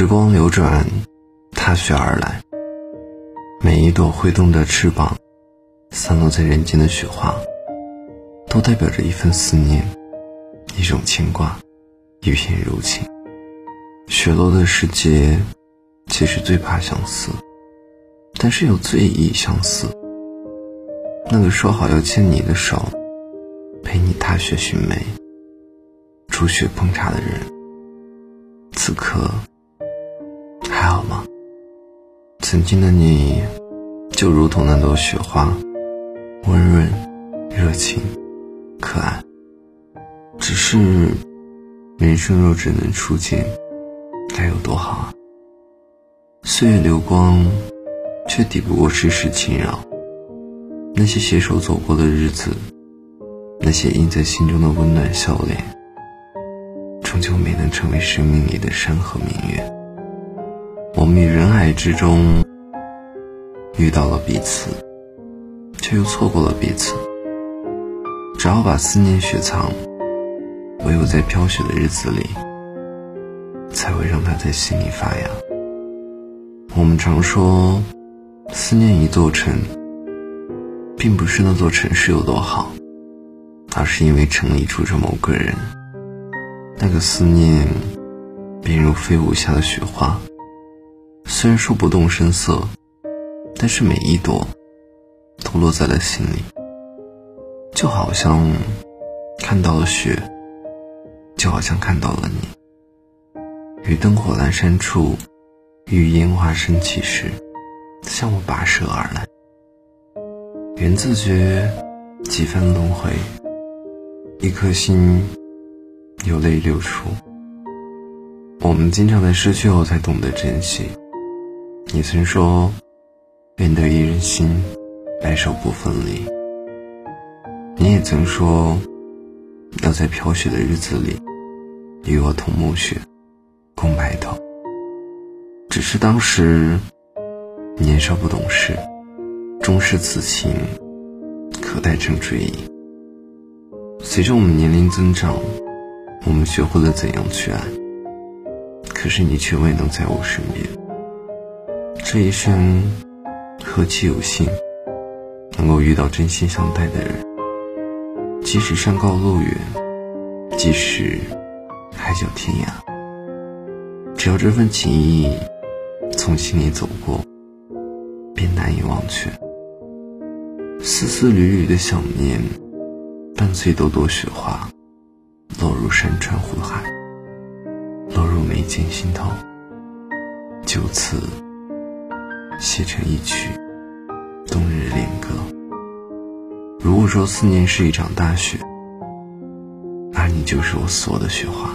时光流转，踏雪而来。每一朵挥动的翅膀，散落在人间的雪花，都代表着一份思念，一种牵挂，一片柔情。雪落的世界，其实最怕相思，但是又最易相思。那个说好要牵你的手，陪你踏雪寻梅，煮雪烹茶的人，此刻。曾经的你，就如同那朵雪花，温润、热情、可爱。只是，人生若只能初见，该有多好啊！岁月流光，却抵不过世事侵扰。那些携手走过的日子，那些印在心中的温暖笑脸，终究没能成为生命里的山河明月。我们于人海之中遇到了彼此，却又错过了彼此。只好把思念雪藏，唯有在飘雪的日子里，才会让它在心里发芽。我们常说，思念一座城，并不是那座城市有多好，而是因为城里住着某个人。那个思念，便如飞舞下的雪花。虽然说不动声色，但是每一朵都落在了心里，就好像看到了雪，就好像看到了你。于灯火阑珊处，于烟花升起时，向我跋涉而来。缘自觉几番轮回，一颗心有泪流出。我们经常在失去后才懂得珍惜。你曾说，愿得一人心，白首不分离。你也曾说，要在飘雪的日子里，与我同暮雪，共白头。只是当时年少不懂事，终是此情，可待成追忆。随着我们年龄增长，我们学会了怎样去爱，可是你却未能在我身边。这一生，何其有幸，能够遇到真心相待的人。即使山高路远，即使海角天涯，只要这份情谊从心里走过，便难以忘却。丝丝缕缕的想念，伴随朵朵雪花，落入山川湖海，落入眉间心头，就此。写成一曲冬日恋歌。如果说思念是一场大雪，那你就是我所有的雪花。